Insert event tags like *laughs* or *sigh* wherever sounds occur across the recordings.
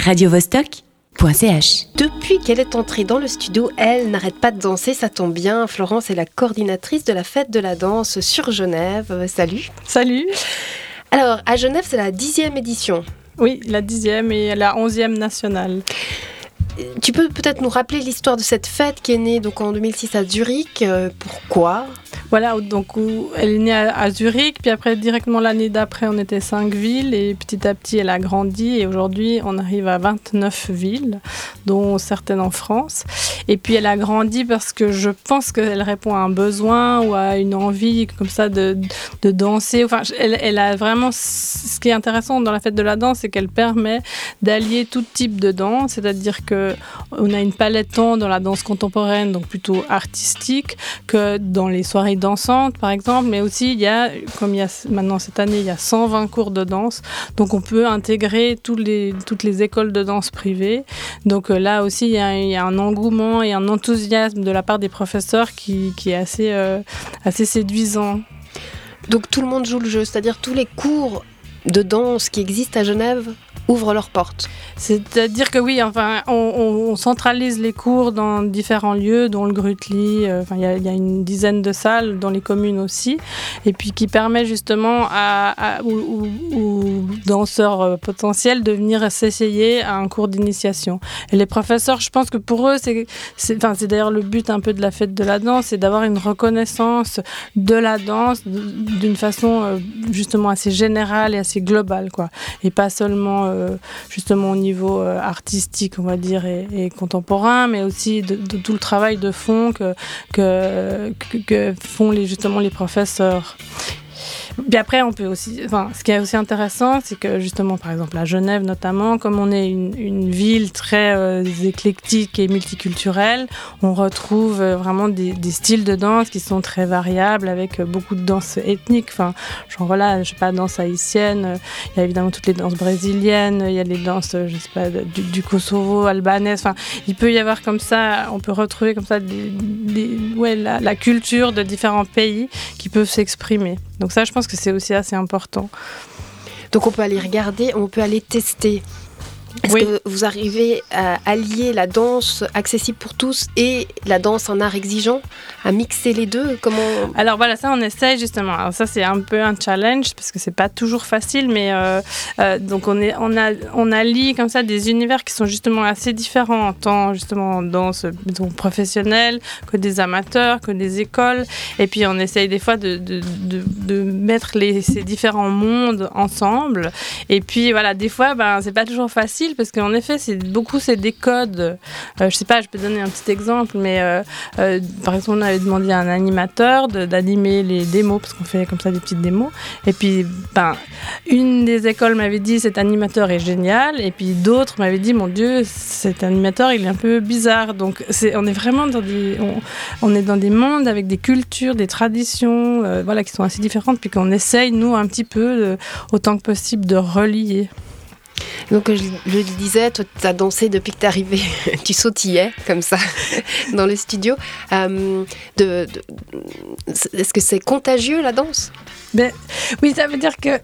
radiovostok.ch. Depuis qu'elle est entrée dans le studio, elle n'arrête pas de danser, ça tombe bien. Florence est la coordinatrice de la fête de la danse sur Genève. Euh, Salut. Salut. Alors, à Genève, c'est la dixième édition. Oui, la dixième et la onzième nationale. Tu peux peut-être nous rappeler l'histoire de cette fête qui est née donc en 2006 à Zurich. Euh, pourquoi? Voilà, donc elle est née à, à Zurich, puis après directement l'année d'après on était cinq villes et petit à petit elle a grandi et aujourd'hui on arrive à 29 villes, dont certaines en France. Et puis elle a grandi parce que je pense qu'elle répond à un besoin ou à une envie comme ça de, de danser. Enfin, elle a vraiment ce qui est intéressant dans la fête de la danse, c'est qu'elle permet d'allier tout type de danse, c'est-à-dire que on a une palette tant dans la danse contemporaine, donc plutôt artistique, que dans les soirées dansantes, par exemple, mais aussi il y a, comme il y a maintenant cette année, il y a 120 cours de danse, donc on peut intégrer toutes les écoles de danse privées. Donc euh, là aussi, il y, a, un engouement et un enthousiasme de la part des professeurs qui, est euh, assez séduisant. Donc tout le monde joue le jeu, c'est-à-dire tous les cours de danse qui existent à Genève ouvrent leurs portes. C'est-à-dire que oui, enfin, on, centralise les cours dans différents lieux, dont le Grutli. Euh, il y, a une dizaine de salles dans les communes aussi, et puis qui permet justement aux, danseurs euh, potentiels de venir s'essayer à un cours d'initiation. Et les professeurs, je pense que pour eux, c'est d'ailleurs le but un peu de la fête de la danse, c'est d'avoir une reconnaissance de la danse d'une façon euh, justement assez générale et assez globale, quoi, et pas seulement euh, justement au niveau euh, artistique, on va dire, et, contemporain, mais aussi de, tout le travail de fond que, font justement les professeurs. Après, on peut aussi. Enfin, ce qui est aussi intéressant, c'est que justement, par exemple, à Genève notamment, comme on est une, ville très euh, éclectique et multiculturelle, on retrouve euh, vraiment des, styles de danse qui sont très variables, avec euh, beaucoup de danse ethnique. Enfin, genre voilà, je sais pas, danse haïtienne. Il y a évidemment toutes les danses brésiliennes. Il y a les danses, je sais pas, du, Kosovo, albanaise. Enfin, il peut y avoir comme ça, on peut retrouver comme ça la culture de différents pays qui peuvent s'exprimer. Donc ça, je pense c'est aussi assez important. Donc on peut aller regarder, on peut aller tester. Est-ce oui. que vous arrivez à allier la danse accessible pour tous et la danse en art exigeant, à mixer les deux? Comment Alors voilà, ça on essaye justement. Alors ça c'est un peu un challenge parce que c'est pas toujours facile, mais euh, euh, donc on est on a on allie comme ça des univers qui sont justement assez différents, tant justement en danse disons, professionnelle que des amateurs, que des écoles, et puis on essaye des fois de, de, de, de mettre les, ces différents mondes ensemble. Et puis voilà, des fois ben c'est pas toujours facile parce qu'en effet, c'est beaucoup c'est des codes. Euh, je sais pas, je peux donner un petit exemple, mais euh, euh, par exemple, on avait demandé à un animateur d'animer les démos parce qu'on fait comme ça des petites démos. Et puis, ben, une des écoles m'avait dit cet animateur est génial, et puis d'autres m'avaient dit mon Dieu, cet animateur il est un peu bizarre. Donc, on est vraiment dans des on, est dans des mondes avec des cultures, des traditions, euh, voilà, qui sont assez différentes, puis qu'on essaye nous un petit peu autant que possible de relier. Donc je, je le disais, toi tu as dansé depuis que tu es arrivé, *laughs* tu sautillais comme ça *laughs* dans le studio. Euh, Est-ce que c'est contagieux la danse? Ben, Oui, ça veut dire que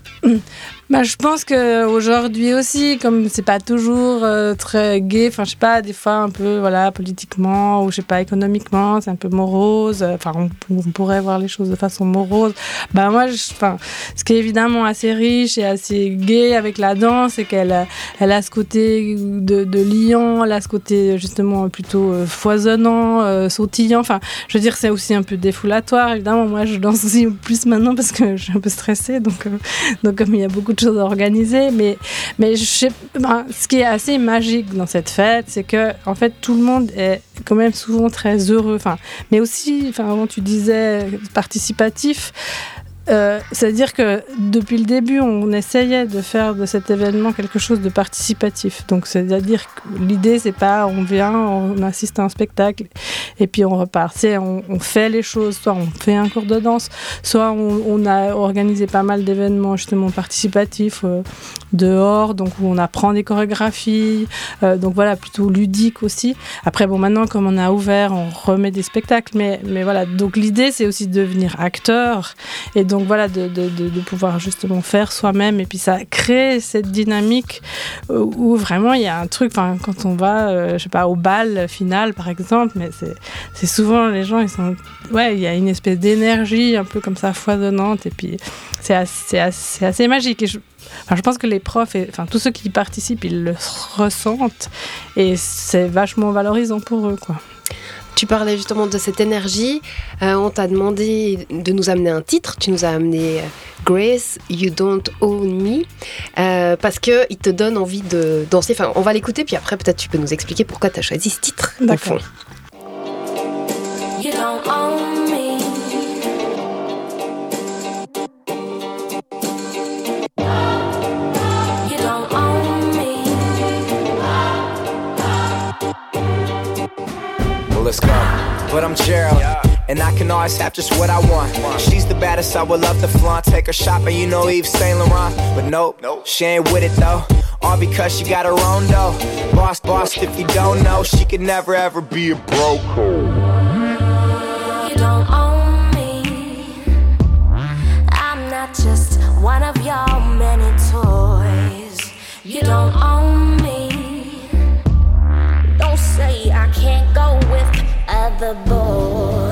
bah, je pense qu'aujourd'hui aussi, comme c'est pas toujours euh, très gai, enfin je sais pas, des fois un peu voilà politiquement ou je sais pas économiquement, c'est un peu morose. Enfin on, pourrait voir les choses de façon morose. Bah moi, enfin ce qui est évidemment assez riche et assez gai avec la danse, c'est qu'elle elle a ce côté de, de lion, elle a ce côté justement plutôt euh, foisonnant, euh, sautillant. Enfin je veux dire c'est aussi un peu défoulatoire. Évidemment moi je danse aussi plus maintenant parce que je suis un peu stressée, donc euh, donc comme il y a beaucoup choses à organiser, mais, mais je sais, ce qui est assez magique dans cette fête, c'est que en fait tout le monde est quand même souvent très heureux. Enfin, mais aussi, enfin, avant tu disais participatif. Euh, C'est-à-dire que depuis le début, on essayait de faire de cet événement quelque chose de participatif. Donc, c'est-à-dire que l'idée, c'est pas on vient, on assiste à un spectacle et puis on repart. C'est on, on, fait les choses, soit on fait un cours de danse, soit on, a organisé pas mal d'événements justement participatifs euh, dehors, donc où on apprend des chorégraphies, euh, donc voilà, plutôt ludique aussi. Après, bon, maintenant, comme on a ouvert, on remet des spectacles, mais, mais voilà. Donc, l'idée, c'est aussi de devenir acteur et donc donc voilà, de, pouvoir justement faire soi-même. Et puis ça crée cette dynamique où, vraiment il y a un truc, quand on va, je sais pas, au bal final par exemple, mais c'est souvent les gens, ils sont. Ouais, il y a une espèce d'énergie un peu comme ça foisonnante. Et puis c'est assez, assez, magique. Et je, pense que les profs, enfin tous ceux qui y participent, ils le ressentent. Et c'est vachement valorisant pour eux, quoi. Tu parlais justement de cette énergie. Euh, on t'a demandé de nous amener un titre. Tu nous as amené euh, Grace, You Don't Own Me, euh, parce qu'il te donne envie de danser. Enfin, on va l'écouter, puis après, peut-être tu peux nous expliquer pourquoi tu as choisi ce titre. D'accord. let's But I'm Gerald. And I can always have just what I want. She's the baddest, I would love to flaunt. Take her shopping, you know Eve Saint Laurent. But nope, nope, she ain't with it though. All because she got her own dough. Boss, boss, if you don't know, she could never ever be a broke. You don't own me. I'm not just one of your many toys. You don't own me. the boy.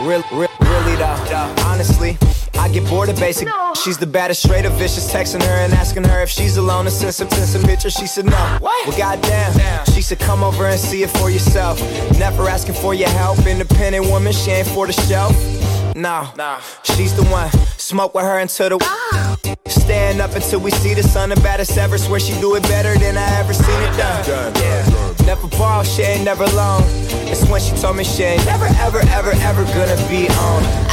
Real, real, really though, honestly. I get bored of basic. No. She's the baddest, straight up vicious. Texting her and asking her if she's alone and send some, send some pictures. She said no. What? Well, goddamn. Damn. She said come over and see it for yourself. Never asking for your help. Independent woman, she ain't for the shelf. No, nah. she's the one. Smoke with her until the. Ah. Stand up until we see the sun, the baddest ever. Swear she do it better than I ever seen it done. done, yeah. done, done. Never ball, she ain't never long. It's when she told me she ain't never, ever, ever, ever gonna be on.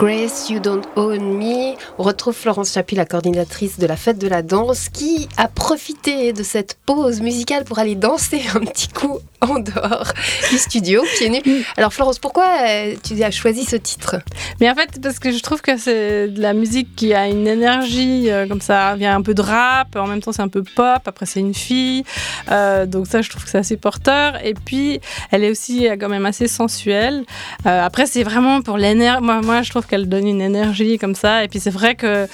Grace, You Don't Own Me. On retrouve Florence Chapuis, la coordinatrice de la fête de la danse, qui a profité de cette pause musicale pour aller danser un petit coup *laughs* en dehors du studio, pieds nus. Mm. Alors Florence, pourquoi euh, tu as choisi ce titre? Mais en fait, parce que je trouve que c'est de la musique qui a une énergie euh, comme ça. Il y a un peu de rap, en même temps c'est un peu pop, après c'est une fille. Euh, donc ça, je trouve que c'est assez porteur. Et puis, elle est aussi quand même assez sensuelle. après, c'est vraiment pour l'énergie. Moi, moi, je trouve qu'elle donne une énergie comme ça. Et puis c'est vrai que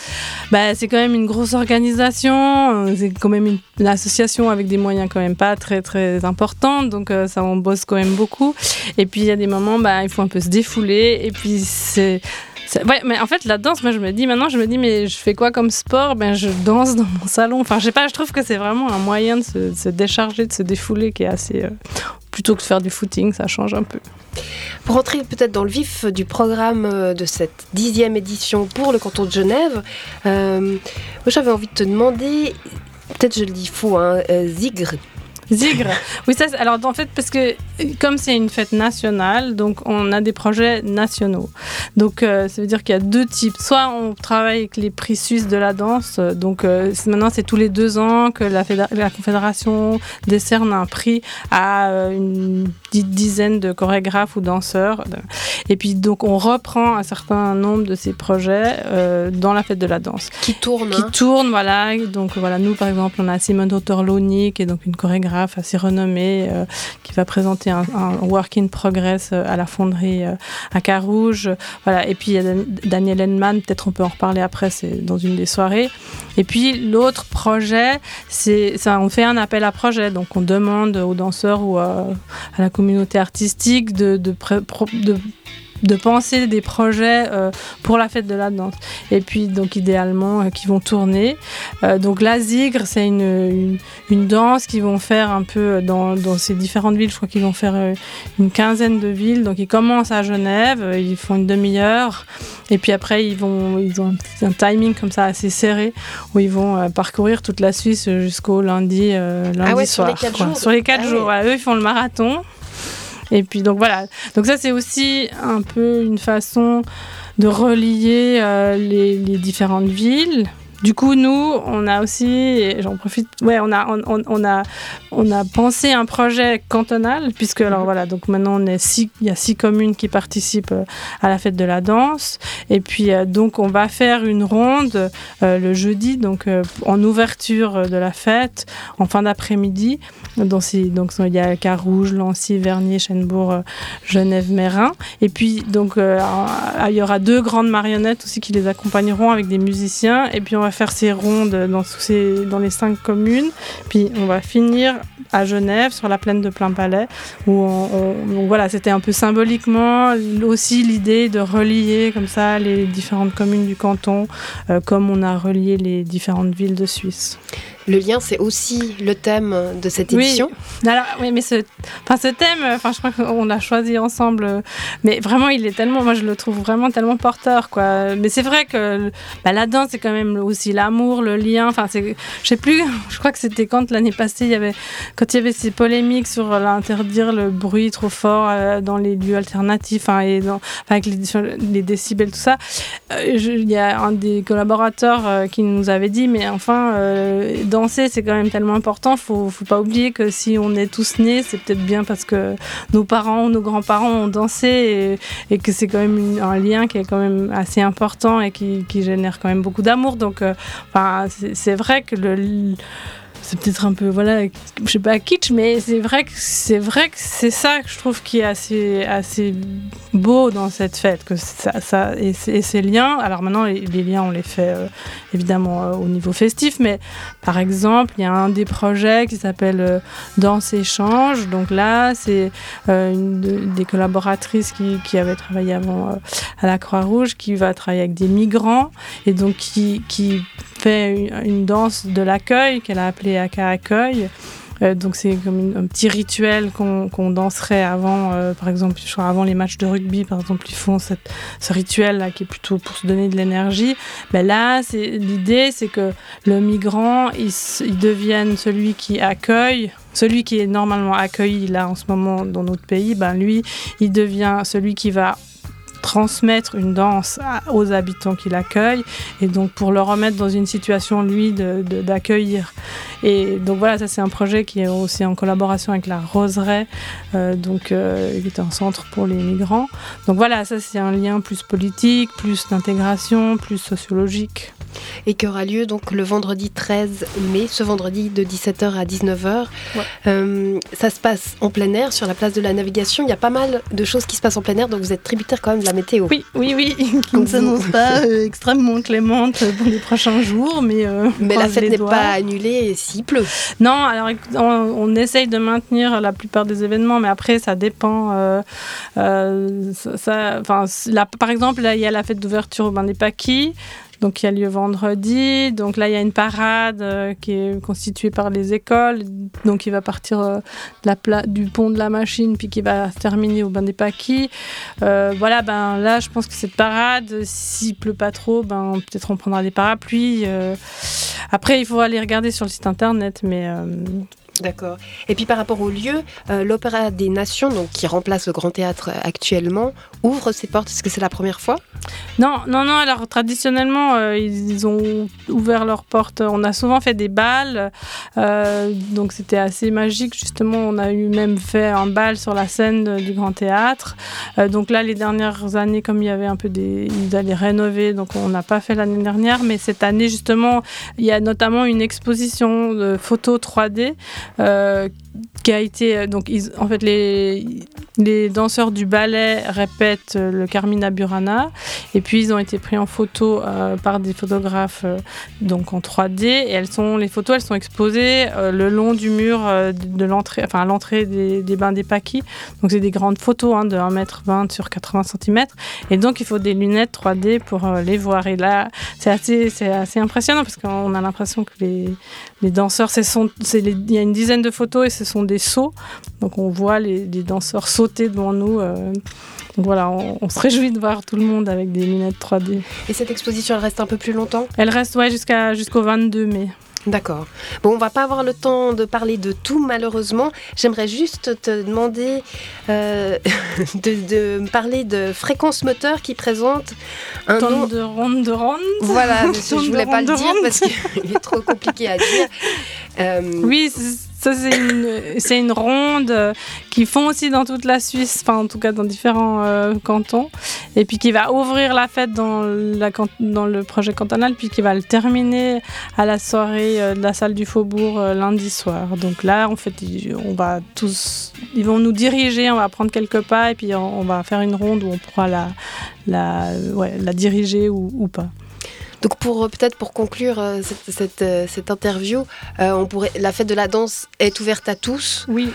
bah, c'est quand même une grosse organisation, c'est quand même une, association avec des moyens quand même pas très très importants, donc euh, ça on bosse quand même beaucoup. Et puis il y a des moments, bah, il faut un peu se défouler. Et puis c'est Ouais, mais en fait, la danse, moi, je me dis maintenant, je me dis, mais je fais quoi comme sport? Ben, je danse dans mon salon. Enfin, je sais pas, je trouve que c'est vraiment un moyen de se, décharger, de se défouler qui est assez. Euh, plutôt que de faire du footing, ça change un peu. Pour entrer peut-être dans le vif du programme euh, de cette dixième édition pour le canton de Genève, euh, moi j'avais envie de te demander, peut-être je le dis faux, hein, Zigre, Zigre. Oui, ça, alors en fait, parce que comme c'est une fête nationale, donc on a des projets nationaux. Donc euh, ça veut dire qu'il y a deux types. Soit on travaille avec les prix suisses de la danse. Donc euh, maintenant, c'est tous les deux ans que la, la, Confédération décerne un prix à euh, une dizaine de chorégraphes ou danseurs. Et puis donc on reprend un certain nombre de ces projets dans la fête de la danse. Qui tournent. Qui hein. tournent, voilà. Donc voilà, nous par exemple, on a Simone Torloni, qui est donc une chorégraphe assez renommé euh, qui va présenter un, work in progress euh, à la fonderie euh, à Carouge. Voilà. Et puis il y a Daniel Henman, peut-être on peut en reparler après, c'est dans une des soirées. Et puis l'autre projet, c'est on fait un appel à projet, donc on demande aux danseurs ou à, la communauté artistique de de penser des projets euh, pour la fête de la danse. Et puis, donc, idéalement, euh, qui vont tourner. Euh, donc, la Zigre, c'est une, une, danse qu'ils vont faire un peu dans, dans, ces différentes villes. Je crois qu'ils vont faire une quinzaine de villes. Donc, ils commencent à Genève, ils font une demi-heure. Et puis après, ils, vont, ils ont un, timing comme ça assez serré où ils vont parcourir toute la Suisse jusqu'au lundi, lundi ah ouais, soir. Sur les quatre jours. Sur les quatre ah jours. eux, ils font le marathon. Et puis donc voilà. Donc ça c'est aussi un peu une façon de relier euh, les, les, différentes villes. Du coup, nous, on a aussi, j'en profite, ouais, on a, on, on, a, on a pensé un projet cantonal, puisque alors voilà, donc maintenant on est six, il y a six communes qui participent euh, à la fête de la danse, et puis euh, donc on va faire une ronde le jeudi, donc en ouverture de la fête, en fin d'après-midi, donc il y a Carouge, Lancy, Vernier, Chenbourg, euh, Genève, Mérin. Et puis donc euh, il y aura deux grandes marionnettes aussi qui les accompagneront avec des musiciens. Et puis on va faire ces rondes dans, les cinq communes. Puis on va finir à Genève sur la plaine de Plein Palais où on, voilà c'était un peu symboliquement aussi l'idée de relier comme ça les différentes communes du canton euh, comme on a relié les différentes villes de Suisse. Le lien, c'est aussi le thème de cette édition. Oui, Alors, oui mais ce, enfin, ce thème, enfin, je crois qu'on l'a choisi ensemble. Mais vraiment, il est tellement, moi, je le trouve vraiment tellement porteur, quoi. Mais c'est vrai que bah, la danse, c'est quand même aussi l'amour, le lien. Enfin, c'est, je sais plus, *laughs* je crois que c'était quand l'année passée, il y avait, quand il y avait ces polémiques sur l'interdire le bruit trop fort euh, dans les lieux alternatifs, hein, et dans, avec les, les, décibels, tout ça. Euh, il y a un des collaborateurs euh, qui nous avait dit, mais enfin, danser, c'est quand même tellement important. Faut, faut pas oublier que si on est tous nés, c'est peut-être bien parce que nos parents ou nos grands-parents ont dansé et, que c'est quand même un lien qui est quand même assez important et qui, génère quand même beaucoup d'amour. Donc, euh, c'est vrai que le c'est peut-être un peu voilà je sais pas kitsch mais c'est vrai que c'est vrai que c'est ça que je trouve qui est assez assez beau dans cette fête que ça, et, ces liens. Alors maintenant les, liens on les fait euh, évidemment euh, au niveau festif mais par exemple il y a un des projets qui s'appelle euh, Danse échange. Donc là c'est une des collaboratrices qui, qui avait travaillé avant à la Croix-Rouge qui va travailler avec des migrants et donc qui, qui une, danse de l'accueil qu'elle a appelée Aka Accueil. Euh, donc c'est comme un petit rituel qu'on danserait avant, euh, par exemple, je avant les matchs de rugby, par exemple, ils font ce rituel là qui est plutôt pour se donner de l'énergie. Ben là, l'idée, c'est que le migrant, il, il, devienne celui qui accueille. Celui qui est normalement accueilli là en ce moment dans notre pays, ben lui, il devient celui qui va transmettre une danse aux habitants qui l'accueillent et donc pour le remettre dans une situation lui d'accueillir. et donc voilà, ça c'est un projet qui est aussi en collaboration avec la Roseraie, euh, donc euh, qui est un centre pour les migrants. Donc voilà, ça c'est un lien plus politique, plus d'intégration, plus sociologique et qui aura lieu donc le vendredi 13 mai, ce vendredi de 17h à 19h. Euh, ça se passe en plein air sur la place de la navigation. Il y a pas mal de choses qui se passent en plein air, donc vous êtes tributaire quand même de la météo. Oui, oui, oui, *laughs* qui ne s'annonce pas extrêmement clémente pour les prochains jours, mais. mais la fête n'est pas annulée s'il pleut. Non, alors on, essaye de maintenir la plupart des événements, mais après ça dépend. ça, par exemple, là, il y a la fête d'ouverture au Bain des Paquis donc qui a lieu vendredi. Donc là, il y a une parade euh, qui est constituée par les écoles. Donc il va partir euh, du pont de la machine, puis qui va terminer au bain des paquis. Euh, voilà, ben là, je pense que cette parade, s'il pleut pas trop, ben peut-être on prendra des parapluies. après, il faut aller regarder sur le site internet, mais D'accord. Et puis par rapport au lieu, euh, l'Opéra des Nations, donc qui remplace le Grand Théâtre actuellement, ouvre ses portes. Est-ce que c'est la première fois? Non, non, non. Alors traditionnellement, euh, ils ont ouvert leurs portes. On a souvent fait des balles, euh, donc c'était assez magique. Justement, on a eu même fait un bal sur la scène du Grand Théâtre. donc là, les dernières années, comme il y avait un peu des, ils allaient rénover, donc on n'a pas fait l'année dernière. Mais cette année, justement, il y a notamment une exposition de photos 3D. Euh, qui a été euh, donc en fait les les danseurs du ballet répètent euh, le Carmina Burana. Et puis ils ont été pris en photo par des photographes donc en 3D et elles sont les photos elles sont exposées le long du mur de l'entrée enfin à l'entrée des, des, bains des paquis. Donc c'est des grandes photos hein, de 1m20 sur 80 cm et donc il faut des lunettes 3D pour les voir. Et là c'est assez c'est assez impressionnant parce qu'on a l'impression que les, les danseurs c'est il y a une dizaine de photos et ce sont des sauts. Donc on voit les, danseurs sauter devant nous. Euh. donc voilà, on, se réjouit de voir tout le monde avec des lunettes 3D. Et cette exposition, elle reste un peu plus longtemps? Elle reste ouais, jusqu'à, jusqu'au 22 mai. D'accord. Bon, on va pas avoir le temps de parler de tout, malheureusement. J'aimerais juste te demander euh, *laughs* de, parler de Fréquence Moteur qui présente un nom... de ronde de ronde. Voilà, *laughs* je voulais pas le dire parce qu'il est trop compliqué à dire. *laughs* Euh, oui, ça, c'est une, ronde euh, qu'ils font aussi dans toute la Suisse, enfin en tout cas dans différents euh, cantons, et puis qui va ouvrir la fête dans, le projet cantonal, puis qui va le terminer à la soirée de la salle du Faubourg lundi soir. Donc là, en fait, on va tous, ils vont nous diriger, on va prendre quelques pas, et puis on, va faire une ronde où on pourra la, diriger ou pas. Donc pour euh, peut-être pour conclure euh, cette, euh, cette, interview, la fête de la danse est ouverte à tous. Oui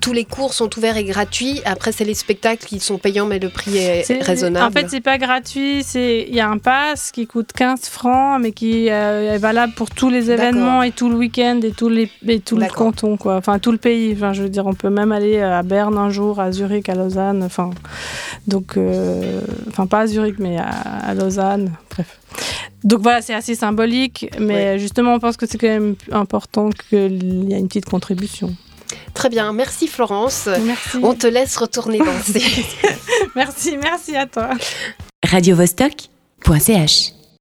tous les cours sont ouverts et gratuits. Après, c'est les spectacles qui sont payants, mais le prix est, raisonnable. En fait, c'est pas gratuit. Il y a un pass qui coûte 15 francs, mais qui euh, est valable pour tous les événements et tout le week-end et, tout, les, et tout le canton, quoi. Enfin, tout le pays. Enfin, je veux dire, on peut même aller à Berne un jour, à Zurich, à Lausanne. Enfin, donc, euh, enfin, pas à Zurich, mais à, Lausanne. Bref. Donc voilà, c'est assez symbolique, mais justement, on pense que c'est quand même important qu'il y ait une petite contribution. Très bien, merci Florence. Merci. On te laisse retourner danser. *laughs* merci, merci à toi. Radio -Vostok